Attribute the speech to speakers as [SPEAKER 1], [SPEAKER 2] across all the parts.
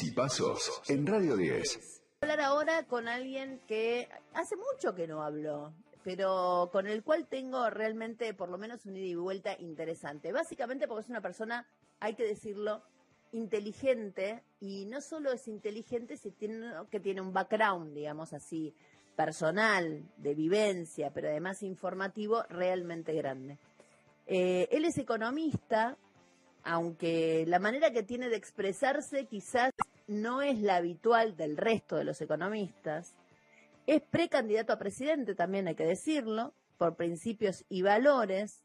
[SPEAKER 1] Nancy Pasos en Radio 10.
[SPEAKER 2] hablar ahora con alguien que hace mucho que no hablo, pero con el cual tengo realmente por lo menos un ida y vuelta interesante. Básicamente porque es una persona, hay que decirlo, inteligente y no solo es inteligente, sino que tiene un background, digamos así, personal, de vivencia, pero además informativo, realmente grande. Eh, él es economista, aunque la manera que tiene de expresarse quizás no es la habitual del resto de los economistas. Es precandidato a presidente, también hay que decirlo, por principios y valores.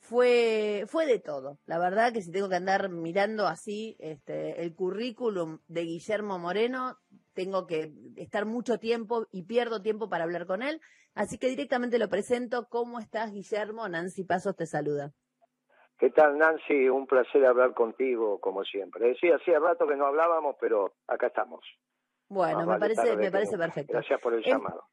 [SPEAKER 2] Fue, fue de todo. La verdad que si tengo que andar mirando así este, el currículum de Guillermo Moreno, tengo que estar mucho tiempo y pierdo tiempo para hablar con él. Así que directamente lo presento. ¿Cómo estás, Guillermo? Nancy Pasos te saluda.
[SPEAKER 3] ¿Qué tal, Nancy? Un placer hablar contigo, como siempre. Sí, hacía rato que no hablábamos, pero acá estamos.
[SPEAKER 2] Bueno, me parece, me parece perfecto.
[SPEAKER 3] Gracias por el
[SPEAKER 2] Em-
[SPEAKER 3] llamado.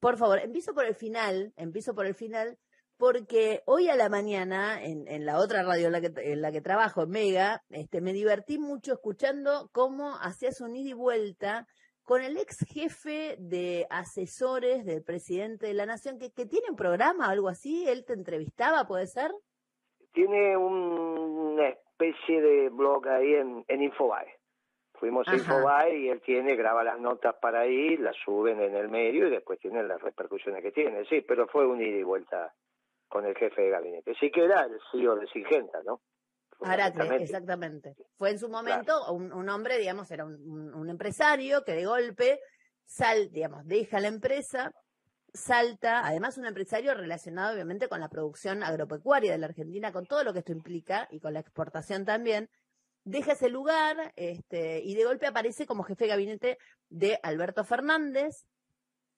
[SPEAKER 2] Por favor, empiezo por el final, empiezo por el final, porque hoy a la mañana, en, en la otra radio en la, que, en la que trabajo, en Mega, este, me divertí mucho escuchando cómo hacías un ida y vuelta con el ex jefe de asesores del presidente de la Nación, que, que tiene un programa o algo así, él te entrevistaba, ¿puede ser?
[SPEAKER 3] Tiene un- una especie de blog ahí en, en Infobae. Fuimos a. Infobae y él tiene, graba las notas para ahí, las suben en el medio y después tienen las repercusiones que tiene. Sí, pero fue un ida y vuelta con el jefe de gabinete. Sí que era el CEO de Singenta, ¿no? Fundamentalmente.
[SPEAKER 2] exactamente. Fue en su momento un, un hombre, digamos, era un, un- un empresario que de golpe sal, digamos, deja la empresa, salta, además un empresario relacionado obviamente con la producción agropecuaria de la Argentina, con todo lo que esto implica y con la exportación también, deja ese lugar este, y de golpe aparece como jefe de gabinete de Alberto Fernández.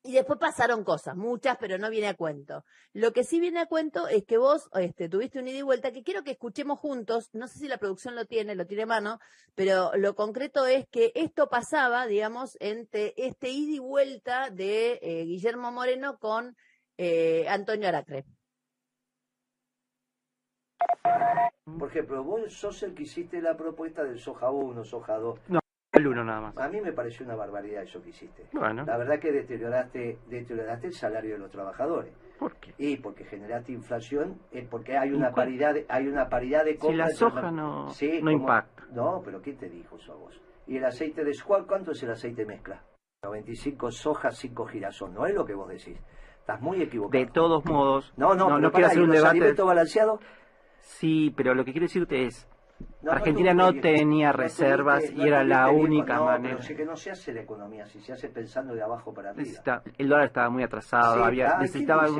[SPEAKER 2] Y después pasaron cosas, muchas, pero no viene a cuento. Lo que sí viene a cuento es que vos este, tuviste un ida y vuelta que quiero que escuchemos juntos. No sé si la producción lo tiene, lo tiene a mano, pero lo concreto es que esto pasaba, digamos, entre este ida y vuelta de eh, Guillermo Moreno con eh, Antonio Aracre.
[SPEAKER 4] Por ejemplo, vos sos el que hiciste la propuesta del soja 1, soja 2.
[SPEAKER 5] El uno nada más.
[SPEAKER 4] A mí me pareció una barbaridad eso que hiciste.
[SPEAKER 5] Bueno,
[SPEAKER 4] La verdad que deterioraste, deterioraste el salario de los trabajadores.
[SPEAKER 5] ¿por qué?
[SPEAKER 4] Y porque generaste inflación, es porque hay
[SPEAKER 5] ¿Y
[SPEAKER 4] una paridad de, hay una paridad de
[SPEAKER 5] Si
[SPEAKER 4] compra
[SPEAKER 5] la
[SPEAKER 4] entre
[SPEAKER 5] soja no,
[SPEAKER 4] Sí,
[SPEAKER 5] no
[SPEAKER 4] como-
[SPEAKER 5] impacta.
[SPEAKER 4] No, pero ¿quién te dijo eso a vos? ¿Y el aceite de squal cuánto es el aceite mezcla? 95 soja, 5 girasol. No es lo que vos decís. Estás muy equivocado.
[SPEAKER 5] De todos modos,
[SPEAKER 4] No, no,
[SPEAKER 5] no, quiero hacer
[SPEAKER 4] ¿y
[SPEAKER 5] un debate.
[SPEAKER 4] alimentos balanceados?
[SPEAKER 5] Sí, pero lo que quiero decirte es, Argentina
[SPEAKER 4] no
[SPEAKER 5] tenía
[SPEAKER 4] no
[SPEAKER 5] reservas y
[SPEAKER 4] no
[SPEAKER 5] era la única
[SPEAKER 4] no,
[SPEAKER 5] manera.
[SPEAKER 4] Sí que no se hace la economía, si se hace pensando de abajo para arriba.
[SPEAKER 5] El dólar estaba muy atrasado, había,
[SPEAKER 4] ah, ¿quién
[SPEAKER 5] necesitaba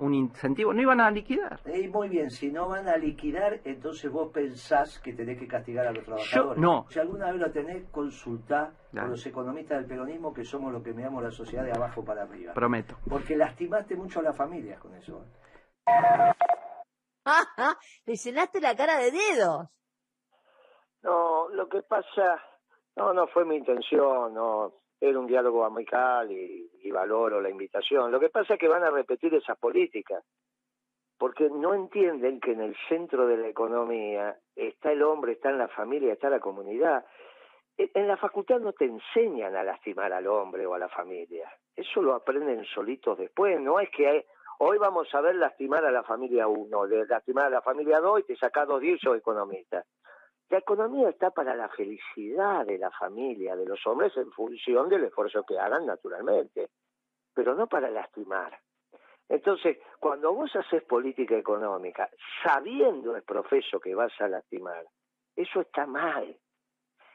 [SPEAKER 5] un, incentivo, no iban a liquidar.
[SPEAKER 4] Eh, muy bien, si no van a liquidar, entonces vos pensás que tenés que castigar a los trabajadores.
[SPEAKER 5] no.
[SPEAKER 4] Si alguna vez lo tenés, consultá con los economistas del peronismo, que somos los que miramos la sociedad de abajo para arriba.
[SPEAKER 5] Prometo.
[SPEAKER 4] Porque lastimaste mucho a las familias con eso.
[SPEAKER 2] Le llenaste la cara de dedos.
[SPEAKER 3] No, lo que pasa, no, no fue mi intención, no, era un diálogo amical y, y valoro la invitación. Lo que pasa es que van a repetir esas políticas, porque no entienden que en el centro de la economía está el hombre, está en la familia, está la comunidad. E- En la facultad no te enseñan a lastimar al hombre o a la familia, eso lo aprenden solitos después, no es que hay- hoy vamos a ver lastimar a la familia 1, de lastimar a la familia 2 y te sacás dos 10 sos economista. La economía está para la felicidad de la familia, de los hombres, en función del esfuerzo que hagan, naturalmente, pero no para lastimar. Entonces, cuando vos haces política económica, sabiendo el profeso que vas a lastimar, eso está mal.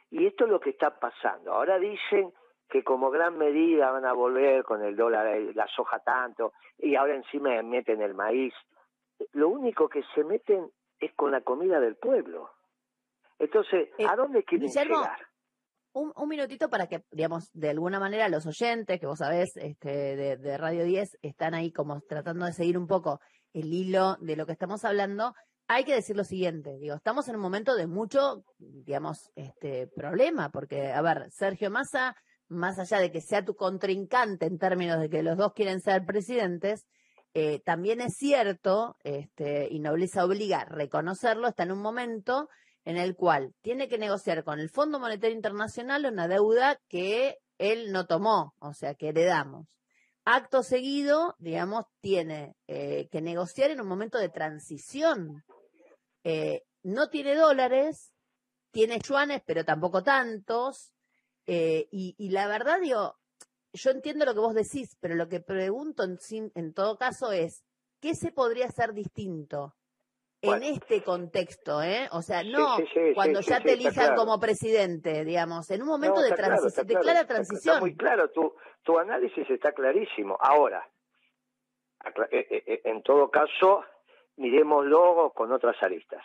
[SPEAKER 3] Y esto es lo que está pasando. Ahora dicen que como gran medida van a volver con el dólar, eh, la soja tanto, y ahora encima meten el maíz. Lo único que se meten es con la comida del pueblo. Entonces,
[SPEAKER 2] Eh,
[SPEAKER 3] ¿a dónde quieren llegar?
[SPEAKER 2] un, un minutito para que, digamos, de alguna manera los oyentes, que vos sabés, este, de, de Radio 10, están ahí como tratando de seguir un poco el hilo de lo que estamos hablando. Hay que decir lo siguiente, digo, estamos en un momento de mucho, digamos, este problema, porque, a ver, Sergio Massa, más allá de que sea tu contrincante en términos de que los dos quieren ser presidentes, eh, también es cierto, este, y nobleza obliga a reconocerlo, está en un momento en el cual tiene que negociar con el Fondo Monetario Internacional una deuda que él no tomó, o sea, que heredamos. Acto seguido, digamos, tiene eh, que negociar en un momento de transición. Eh, no tiene dólares, tiene yuanes, pero tampoco tantos. Eh, y, y la verdad, digo, yo entiendo lo que vos decís, pero lo que pregunto en, en todo caso es, ¿qué se podría hacer distinto
[SPEAKER 3] Bueno.
[SPEAKER 2] en este contexto? ¿eh? O sea, no
[SPEAKER 3] sí, sí,
[SPEAKER 2] cuando ya te elijan
[SPEAKER 3] claro.
[SPEAKER 2] como presidente, digamos, en un momento
[SPEAKER 3] No,
[SPEAKER 2] de
[SPEAKER 3] claro,
[SPEAKER 2] de clara transición.
[SPEAKER 3] Está muy claro, tu, tu análisis está clarísimo. Ahora, eh, eh, eh, en todo caso, miremoslo con otras aristas.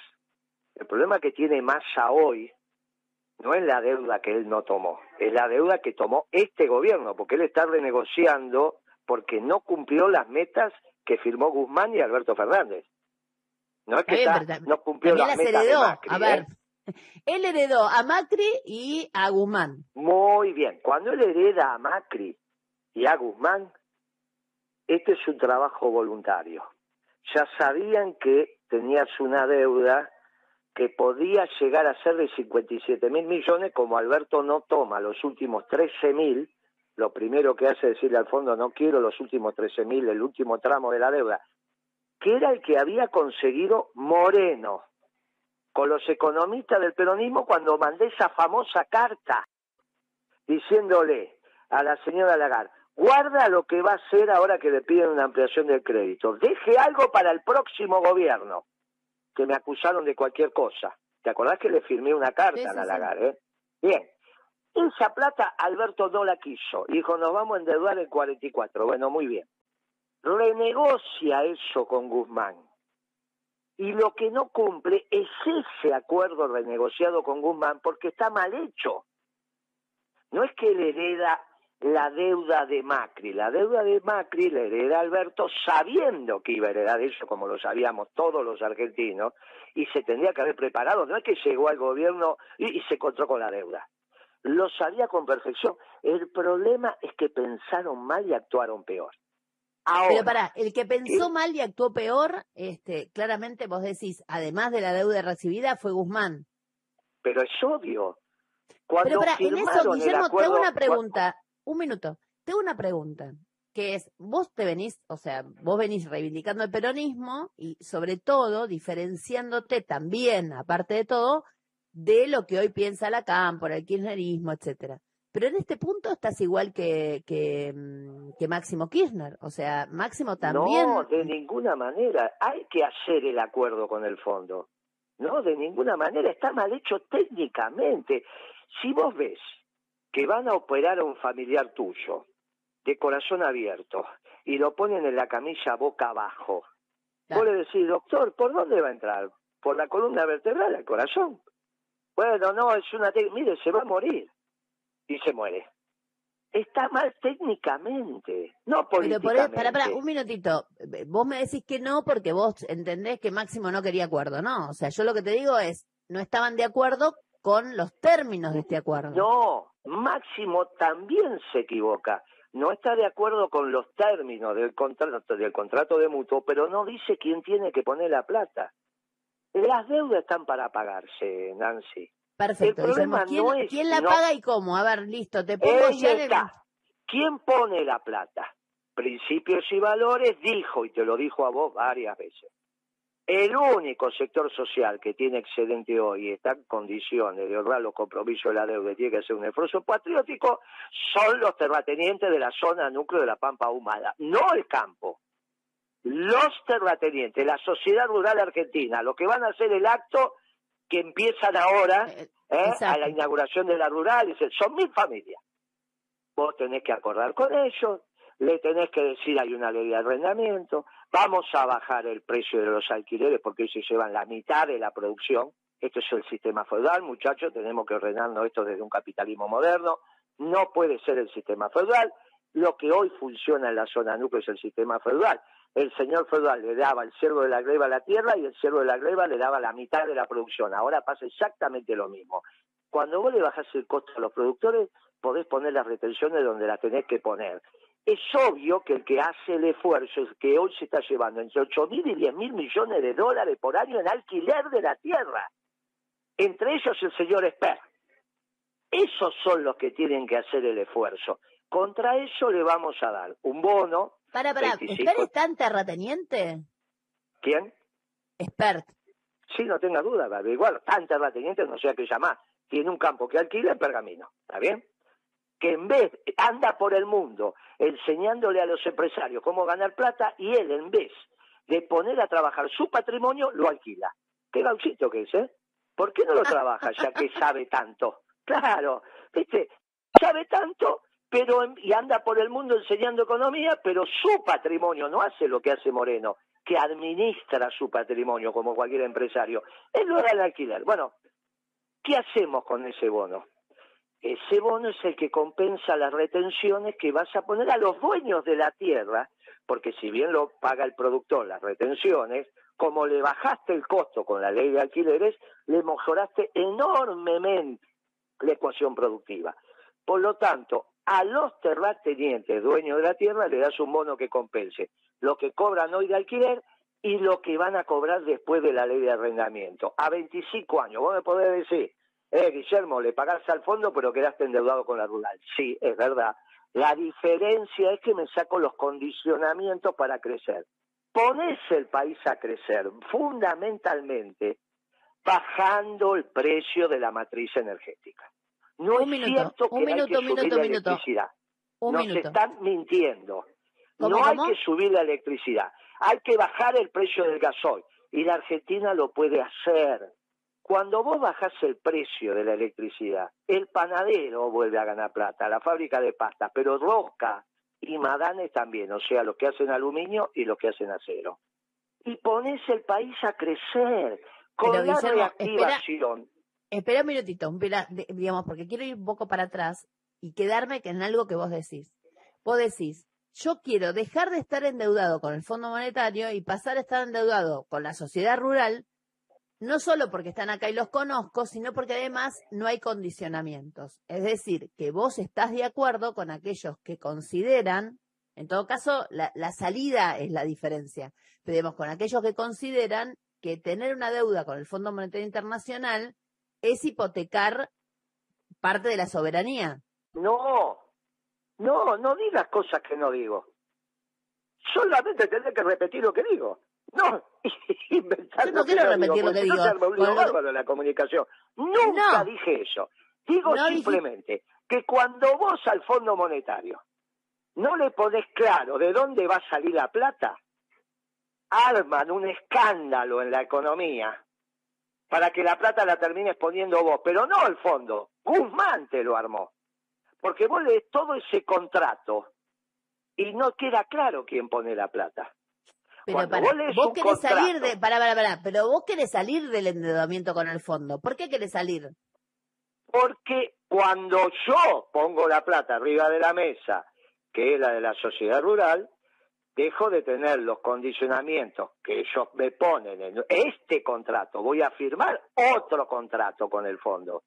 [SPEAKER 3] El problema que tiene Massa hoy no es la deuda que él no tomó, es la deuda que tomó este gobierno, porque él está renegociando porque no cumplió las metas que firmó Guzmán y Alberto Fernández. No es que
[SPEAKER 2] bien,
[SPEAKER 3] está- no cumplió las
[SPEAKER 2] las
[SPEAKER 3] metas de
[SPEAKER 2] heredó.
[SPEAKER 3] Macri,
[SPEAKER 2] a
[SPEAKER 3] ¿eh?
[SPEAKER 2] ver, él heredó a Macri y a Guzmán.
[SPEAKER 3] Muy bien. Cuando él hereda a Macri y a Guzmán, este es un trabajo voluntario. Ya sabían que tenías una deuda que podía llegar a ser de 57 mil millones, como Alberto no toma los últimos 13 mil, lo primero que hace es decirle al fondo, no quiero los últimos 13 mil, el último tramo de la deuda, que era el que había conseguido Moreno con los economistas del peronismo cuando mandé esa famosa carta diciéndole a la señora Lagarde, guarda lo que va a hacer ahora que le piden una ampliación del crédito, deje algo para el próximo gobierno, que me acusaron de cualquier cosa. ¿Te acordás que le firmé una carta
[SPEAKER 2] Sí,
[SPEAKER 3] a la
[SPEAKER 2] sí, sí.
[SPEAKER 3] Lagarde? eh? Bien. Esa plata Alberto no la quiso. Dijo, nos vamos a endeudar en 44. Bueno, muy bien. Renegocia eso con Guzmán. Y lo que no cumple es ese acuerdo renegociado con Guzmán porque está mal hecho. No es que le hereda la deuda de Macri. La deuda de Macri la hereda Alberto sabiendo que iba a heredar eso, como lo sabíamos todos los argentinos, y se tendría que haber preparado. No es que llegó al gobierno y, y se encontró con la deuda. Lo sabía con perfección. El problema es que pensaron mal y actuaron peor. Ahora,
[SPEAKER 2] Pero para, el que pensó mal y actuó peor, este, claramente vos decís, además de la deuda recibida, fue Guzmán.
[SPEAKER 3] pero es obvio. Cuando
[SPEAKER 2] Pero para, en eso, Guillermo, te
[SPEAKER 3] acuerdo-
[SPEAKER 2] hago una pregunta. Un minuto. Te hago una pregunta. Que es, vos te venís, o sea, vos venís reivindicando el peronismo y sobre todo diferenciándote también, aparte de todo, de lo que hoy piensa la Cámpora, el kirchnerismo, etcétera. Pero en este punto estás igual que, que, mm, que Máximo Kirchner. O sea, Máximo también.
[SPEAKER 3] No, de ninguna manera. Hay que hacer el acuerdo con el fondo. No, de ninguna manera. Está mal hecho técnicamente. Si vos ves que van a operar a un familiar tuyo de corazón abierto y lo ponen en la camilla boca abajo,
[SPEAKER 2] Claro.
[SPEAKER 3] vos le decís, doctor, ¿por dónde va a entrar? ¿Por la columna vertebral, al corazón? Bueno, no, es una... tec- Mire, se va a morir. Y se muere. Está mal técnicamente, no
[SPEAKER 2] Pero por
[SPEAKER 3] políticamente.
[SPEAKER 2] para, para, un minutito. Vos me decís que no porque vos entendés que Máximo no quería acuerdo, ¿no? O sea, yo lo que te digo es, no estaban de acuerdo con los términos de este acuerdo.
[SPEAKER 3] No, Máximo también se equivoca. No está de acuerdo con los términos del contrato, del contrato de mutuo, pero no dice quién tiene que poner la plata. Las deudas están para pagarse, Nancy.
[SPEAKER 2] Perfecto,
[SPEAKER 3] el problema
[SPEAKER 2] ¿Quién,
[SPEAKER 3] no es-
[SPEAKER 2] quién la
[SPEAKER 3] no-
[SPEAKER 2] paga y cómo? A ver, listo, te pongo ya el-.
[SPEAKER 3] ¿Quién pone la plata? Principios y valores dijo, y te lo dijo a vos varias veces. El único sector social que tiene excedente hoy y está en condiciones de honrar los compromisos de la deuda y tiene que hacer un esfuerzo patriótico son los terratenientes de la zona núcleo de la Pampa Ahumada, no el campo. Los terratenientes, la sociedad rural argentina, los que van a hacer el acto que empiezan ahora
[SPEAKER 2] Eh,
[SPEAKER 3] ¿eh? a la inauguración de la rural, son mil familias. Vos tenés que acordar con ellos, le tenés que decir hay una ley de arrendamiento, vamos a bajar el precio de los alquileres porque se llevan la mitad de la producción. Esto es el sistema feudal, muchachos, tenemos que ordenarnos esto desde un capitalismo moderno. No puede ser el sistema feudal. Lo que hoy funciona en la zona núcleo es el sistema feudal. El señor feudal le daba el ciervo de la gleba a la tierra y el ciervo de la gleba le daba la mitad de la producción. Ahora pasa exactamente lo mismo. Cuando vos le bajás el costo a los productores, podés poner las retenciones donde las tenés que poner. Es obvio que el que hace el esfuerzo es que hoy se está llevando entre 8 mil y 10 mil millones de dólares por año en alquiler de la tierra. entre ellos el señor Esper. Esos son los que tienen que hacer el esfuerzo. Contra eso le vamos a dar un bono.
[SPEAKER 2] Para, para,
[SPEAKER 3] 25.
[SPEAKER 2] ¿Esper está en terrateniente?
[SPEAKER 3] ¿Quién?
[SPEAKER 2] Expert.
[SPEAKER 3] Sí, no tenga duda, igual, tan terrateniente no sea que llama. Tiene un campo que alquila en Pergamino, ¿está bien? Que en vez, anda por el mundo enseñándole a los empresarios cómo ganar plata y él, en vez de poner a trabajar su patrimonio, lo alquila. Qué gauchito que es, ¿eh? ¿Por qué no lo trabaja ya que sabe tanto? Claro, ¿viste? Sabe tanto, pero y anda por el mundo enseñando economía, pero su patrimonio no hace lo que hace Moreno, que administra su patrimonio como cualquier empresario. Él lo da al alquiler. Bueno, ¿qué hacemos con ese bono? Ese bono es el que compensa las retenciones que vas a poner a los dueños de la tierra, porque si bien lo paga el productor las retenciones, como le bajaste el costo con la ley de alquileres, le mejoraste enormemente la ecuación productiva. Por lo tanto, a los terratenientes, dueños de la tierra, le das un bono que compense lo que cobran hoy de alquiler y lo que van a cobrar después de la ley de arrendamiento. A 25 años, vos me podés decir, eh, Guillermo, le pagás al fondo pero quedaste endeudado con la rural. Sí, es verdad. La diferencia es que me saco los condicionamientos para crecer. Ponés el país a crecer fundamentalmente bajando el precio de la matriz energética. No
[SPEAKER 2] Un
[SPEAKER 3] es
[SPEAKER 2] minuto,
[SPEAKER 3] cierto
[SPEAKER 2] un
[SPEAKER 3] que hay
[SPEAKER 2] minuto,
[SPEAKER 3] que
[SPEAKER 2] minuto,
[SPEAKER 3] subir la electricidad.
[SPEAKER 2] Un
[SPEAKER 3] Nos
[SPEAKER 2] minuto.
[SPEAKER 3] están mintiendo.
[SPEAKER 2] ¿Cómo,
[SPEAKER 3] no hay
[SPEAKER 2] cómo?
[SPEAKER 3] que subir la electricidad. Hay que bajar el precio del gasoil. Y la Argentina lo puede hacer. Cuando vos bajás el precio de la electricidad, el panadero vuelve a ganar plata, la fábrica de pasta, pero Rosca y Madanes también, o sea, los que hacen aluminio y los que hacen acero. Y pones el país a crecer con
[SPEAKER 2] Pero,
[SPEAKER 3] la
[SPEAKER 2] Guillermo,
[SPEAKER 3] reactivación.
[SPEAKER 2] Espera un minutito, de- digamos, porque quiero ir un poco para atrás y quedarme que en algo que vos decís. Vos decís, yo quiero dejar de estar endeudado con el Fondo Monetario y pasar a estar endeudado con la sociedad rural, no solo porque están acá y los conozco, sino porque además no hay condicionamientos. Es decir, que vos estás de acuerdo con aquellos que consideran, en todo caso, la, la salida es la diferencia, pero digamos, con aquellos que consideran que tener una deuda con el Fondo Monetario Internacional es hipotecar parte de la soberanía.
[SPEAKER 3] No, no, no digas cosas que no digo. Solamente tenés que repetir lo que digo. No, inventar
[SPEAKER 2] Yo no quiero repetir lo que
[SPEAKER 3] no se arma un lío bárbaro en la comunicación. Nunca
[SPEAKER 2] No.
[SPEAKER 3] dije eso. Digo
[SPEAKER 2] No dije-
[SPEAKER 3] simplemente que cuando vos al Fondo Monetario no le ponés claro de dónde va a salir la plata, arman un escándalo en la economía para que la plata la termines poniendo vos, pero no el fondo. Guzmán te lo armó. Porque vos lees todo ese contrato y no queda claro quién pone la plata.
[SPEAKER 2] Pero para,
[SPEAKER 3] vos
[SPEAKER 2] vos querés salir de, para, para, para, pero vos querés salir del endeudamiento con el fondo. ¿Por qué querés salir?
[SPEAKER 3] Porque cuando yo pongo la plata arriba de la mesa, que es la de la sociedad rural, dejo de tener los condicionamientos que ellos me ponen en este contrato. Voy a firmar otro contrato con el fondo.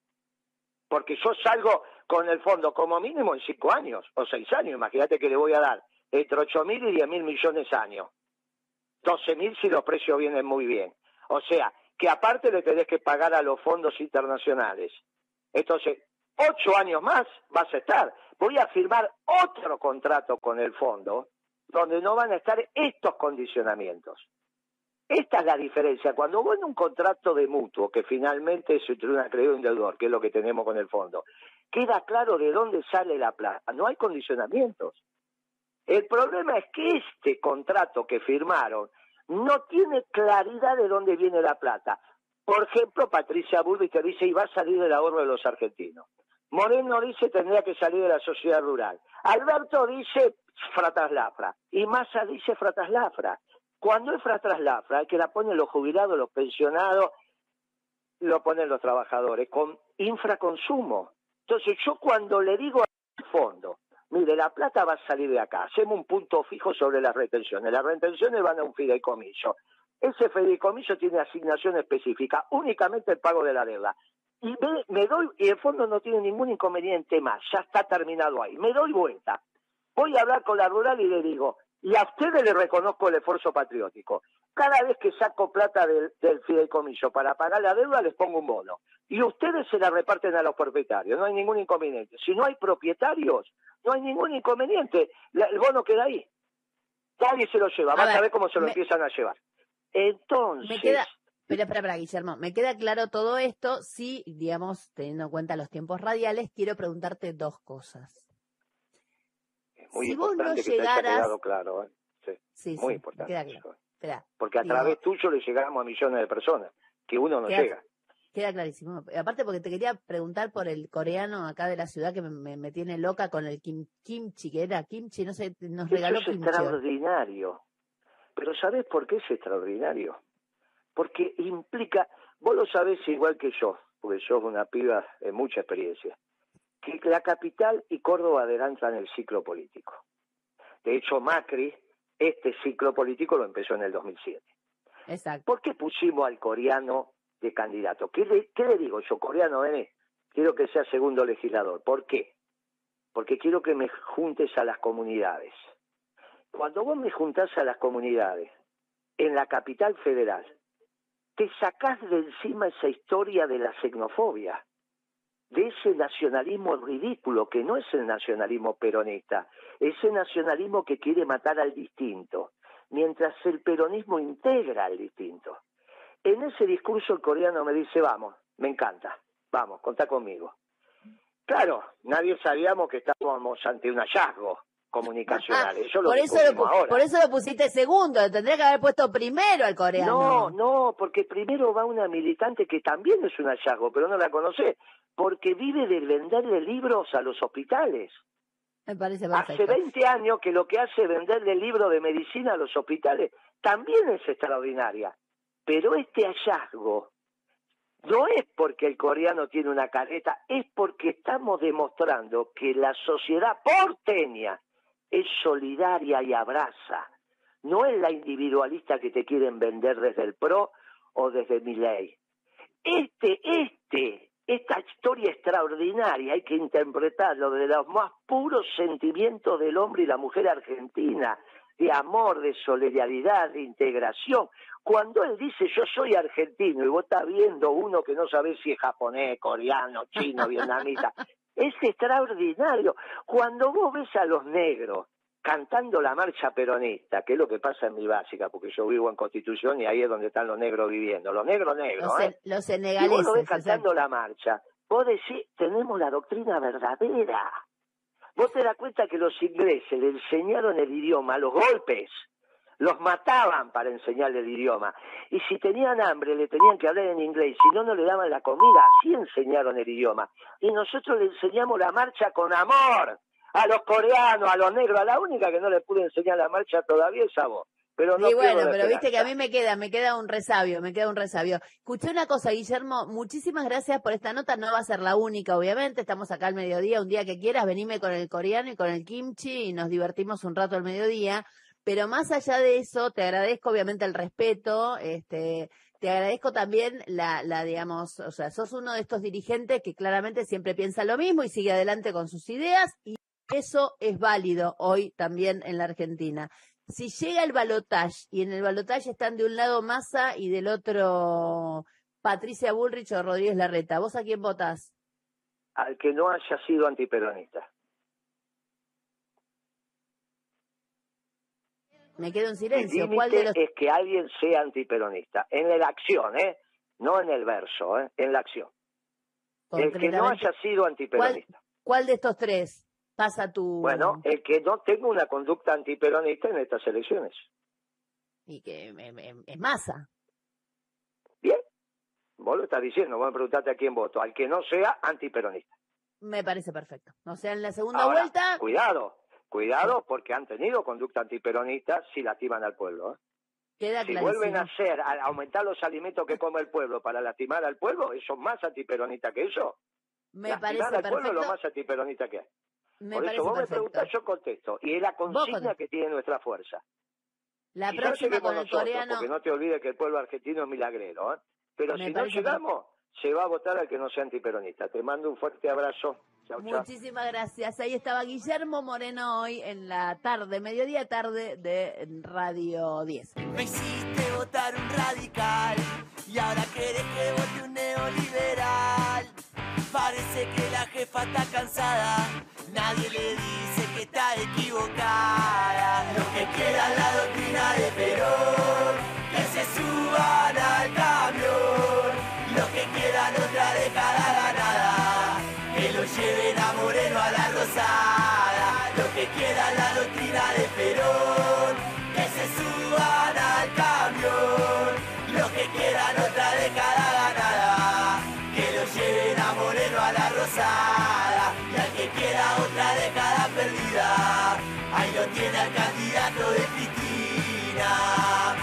[SPEAKER 3] Porque yo salgo con el fondo como mínimo en cinco años o seis años. Imagínate que le voy a dar entre ocho mil y diez mil millones años. Doce mil si los precios vienen muy bien. O sea, que aparte le tenés que pagar a los fondos internacionales. Entonces, ocho años más vas a estar. Voy a firmar otro contrato con el fondo donde no van a estar estos condicionamientos. Esta es la diferencia. Cuando vos en un contrato de mutuo, que finalmente es entre un acreedor y un deudor, que es lo que tenemos con el fondo, queda claro de dónde sale la plata. No hay condicionamientos. El problema es que este contrato que firmaron no tiene claridad de dónde viene la plata. Por ejemplo, Patricia Bullrich te dice, y va a salir del ahorro de los argentinos. Moreno dice, tendría que salir de la sociedad rural. Alberto dice, frataslafra. Y Massa dice, frataslafra. Cuando es frataslafra, que la ponen los jubilados, los pensionados, lo ponen los trabajadores, con infraconsumo. Entonces, yo cuando le digo al fondo, mire, la plata va a salir de acá, hacemos un punto fijo sobre las retenciones. Las retenciones van a un fideicomiso. Ese fideicomiso tiene asignación específica, únicamente el pago de la deuda. Y me, me doy, y el fondo no tiene ningún inconveniente más, ya está terminado ahí. Me doy vuelta. Voy a hablar con la rural y le digo, y a ustedes le reconozco el esfuerzo patriótico. Cada vez que saco plata del, del fideicomiso para pagar la deuda, les pongo un bono. y ustedes se la reparten a los propietarios, no hay ningún inconveniente. Si no hay propietarios, no hay ningún inconveniente, La- el bono queda ahí. Nadie se lo lleva,
[SPEAKER 2] A
[SPEAKER 3] vas a
[SPEAKER 2] ver,
[SPEAKER 3] cómo se lo
[SPEAKER 2] me-
[SPEAKER 3] empiezan a llevar. Entonces,
[SPEAKER 2] Me queda, espera, espera, Guillermo. Me queda claro todo esto. Sí, digamos, teniendo en cuenta los tiempos radiales, quiero preguntarte dos cosas.
[SPEAKER 3] es muy
[SPEAKER 2] si vos no
[SPEAKER 3] que te
[SPEAKER 2] llegaras-
[SPEAKER 3] quedado claro, ¿eh? Sí,
[SPEAKER 2] Sí,
[SPEAKER 3] muy
[SPEAKER 2] sí,
[SPEAKER 3] importante.
[SPEAKER 2] queda claro.
[SPEAKER 3] Porque a
[SPEAKER 2] Digo-
[SPEAKER 3] través tuyo le llegamos a millones de personas, que uno no
[SPEAKER 2] Queda-
[SPEAKER 3] llega.
[SPEAKER 2] Queda clarísimo. Aparte porque te quería preguntar por el coreano acá de la ciudad que me, me- me tiene loca con el kim, kimchi, que era kimchi, no sé, nos
[SPEAKER 3] Eso
[SPEAKER 2] regaló
[SPEAKER 3] es
[SPEAKER 2] kimchi.
[SPEAKER 3] extraordinario. Pero ¿sabés por qué es extraordinario? Porque implica, vos lo sabés igual que yo, porque sos una piba de mucha experiencia, que la capital y Córdoba adelantan el ciclo político. De hecho, Macri, este ciclo político lo empezó en el 2007.
[SPEAKER 2] Exacto.
[SPEAKER 3] ¿Por qué pusimos al coreano de candidato? ¿Qué le, qué le digo yo, coreano, vení? Quiero que sea segundo legislador. ¿Por qué? Porque quiero que me juntes a las comunidades. Cuando vos me juntás a las comunidades en la capital federal, te sacás de encima esa historia de la xenofobia, de ese nacionalismo ridículo que no es el nacionalismo peronista, ese nacionalismo que quiere matar al distinto, mientras el peronismo integra al distinto. En ese discurso el coreano me dice, vamos, me encanta, vamos, contá conmigo. Claro, nadie sabíamos que estábamos ante un hallazgo comunicacional, eso lo
[SPEAKER 2] por, eso lo,
[SPEAKER 3] ahora.
[SPEAKER 2] por eso lo pusiste segundo, tendría que haber puesto primero al coreano.
[SPEAKER 3] No, no, porque primero va una militante que también es un hallazgo, pero no la conocés, porque vive de venderle libros a los hospitales.
[SPEAKER 2] Me parece
[SPEAKER 3] Hace
[SPEAKER 2] perfecto.
[SPEAKER 3] 20 años que lo que hace es venderle libros de medicina a los hospitales también es extraordinaria. Pero este hallazgo no es porque el coreano tiene una careta, es porque estamos demostrando que la sociedad porteña es solidaria y abraza. No es la individualista que te quieren vender desde el PRO o desde mi ley. Este, este, esta historia extraordinaria hay que interpretarlo de los más puros sentimientos del hombre y la mujer argentina, de amor, de solidaridad, de integración. Cuando él dice yo soy argentino y vos estás viendo uno que no sabe si es japonés, coreano, chino, vietnamita, es extraordinario. Cuando vos ves a los negros cantando la marcha peronista, que es lo que pasa en mi básica, porque yo vivo en Constitución y ahí es donde están los negros viviendo, los negros negros,
[SPEAKER 2] Los,
[SPEAKER 3] ¿eh?
[SPEAKER 2] los
[SPEAKER 3] Y vos
[SPEAKER 2] senegaleses.
[SPEAKER 3] lo ves cantando la marcha. Vos decís, tenemos la doctrina verdadera. Vos te das cuenta que los ingleses le enseñaron el idioma a los golpes. Los mataban para enseñarle el idioma. Y si tenían hambre, le tenían que hablar en inglés. Si no, no le daban la comida. Así enseñaron el idioma. Y nosotros le enseñamos la marcha con amor. A los coreanos, a los negros. A la única que no le pude enseñar la marcha todavía es a vos. Pero no
[SPEAKER 2] Sí,
[SPEAKER 3] pierdo
[SPEAKER 2] bueno, pero viste que a mí me queda, me queda un resabio, me queda un resabio. Escuché una cosa, Guillermo, muchísimas gracias por esta nota, no va a ser la única, obviamente, estamos acá al mediodía, un día que quieras, venime con el coreano y con el kimchi y nos divertimos un rato al mediodía, pero más allá de eso, te agradezco obviamente el respeto, este, te agradezco también la, la, digamos, o sea, sos uno de estos dirigentes que claramente siempre piensa lo mismo y sigue adelante con sus ideas y eso es válido hoy también en la Argentina si llega el balotaje y en el balotaje están de un lado Massa y del otro Patricia Bullrich o Rodríguez Larreta, ¿vos a quién votás?
[SPEAKER 3] Al que no haya sido antiperonista.
[SPEAKER 2] Me quedo en
[SPEAKER 3] El
[SPEAKER 2] silencio. ¿Cuál de
[SPEAKER 3] límite
[SPEAKER 2] los...
[SPEAKER 3] es que alguien sea antiperonista. En la acción, ¿eh? No en el verso, ¿eh? En la acción. El que no haya sido antiperonista.
[SPEAKER 2] ¿Cuál de estos tres pasa tu...
[SPEAKER 3] Bueno, el que no tenga una conducta antiperonista en estas elecciones.
[SPEAKER 2] Y que em, em, es Massa.
[SPEAKER 3] Bien. Vos lo estás diciendo, vos me preguntaste a quién voto. Al que no sea antiperonista.
[SPEAKER 2] Me parece perfecto. O sea, en la segunda
[SPEAKER 3] Ahora,
[SPEAKER 2] vuelta...
[SPEAKER 3] cuidado. Cuidado porque han tenido conducta antiperonista si lastiman al pueblo. ¿eh?
[SPEAKER 2] Queda
[SPEAKER 3] Si
[SPEAKER 2] clarísimo.
[SPEAKER 3] vuelven a hacer, a aumentar los alimentos que come el pueblo para lastimar al pueblo, eso es más antiperonista que eso.
[SPEAKER 2] Me
[SPEAKER 3] lastimar
[SPEAKER 2] parece
[SPEAKER 3] al pueblo es lo
[SPEAKER 2] perfecto.
[SPEAKER 3] más antiperonista que hay.
[SPEAKER 2] Me
[SPEAKER 3] Por eso vos me preguntás, yo contesto. Y es la consigna que tiene nuestra fuerza.
[SPEAKER 2] La
[SPEAKER 3] Quizás
[SPEAKER 2] próxima
[SPEAKER 3] lleguemos
[SPEAKER 2] con el
[SPEAKER 3] nosotros,
[SPEAKER 2] coreano...
[SPEAKER 3] Porque no te olvides que el pueblo argentino es milagrero. ¿eh? Pero
[SPEAKER 2] Me
[SPEAKER 3] si no llegamos, se va a votar al que no sea antiperonista. Te mando un fuerte abrazo. Chau, chau.
[SPEAKER 2] Muchísimas gracias. Ahí estaba Guillermo Moreno hoy en la tarde, mediodía tarde de Radio 10.
[SPEAKER 6] Me hiciste votar un radical y ahora querés que vote un neoliberal. Parece que la jefa está cansada, nadie le dice que está equivocada. Lo que queda es la doctrina de Perón. pasada y al que quiera otra década perdida. Ahí lo tiene al candidato de Cristina.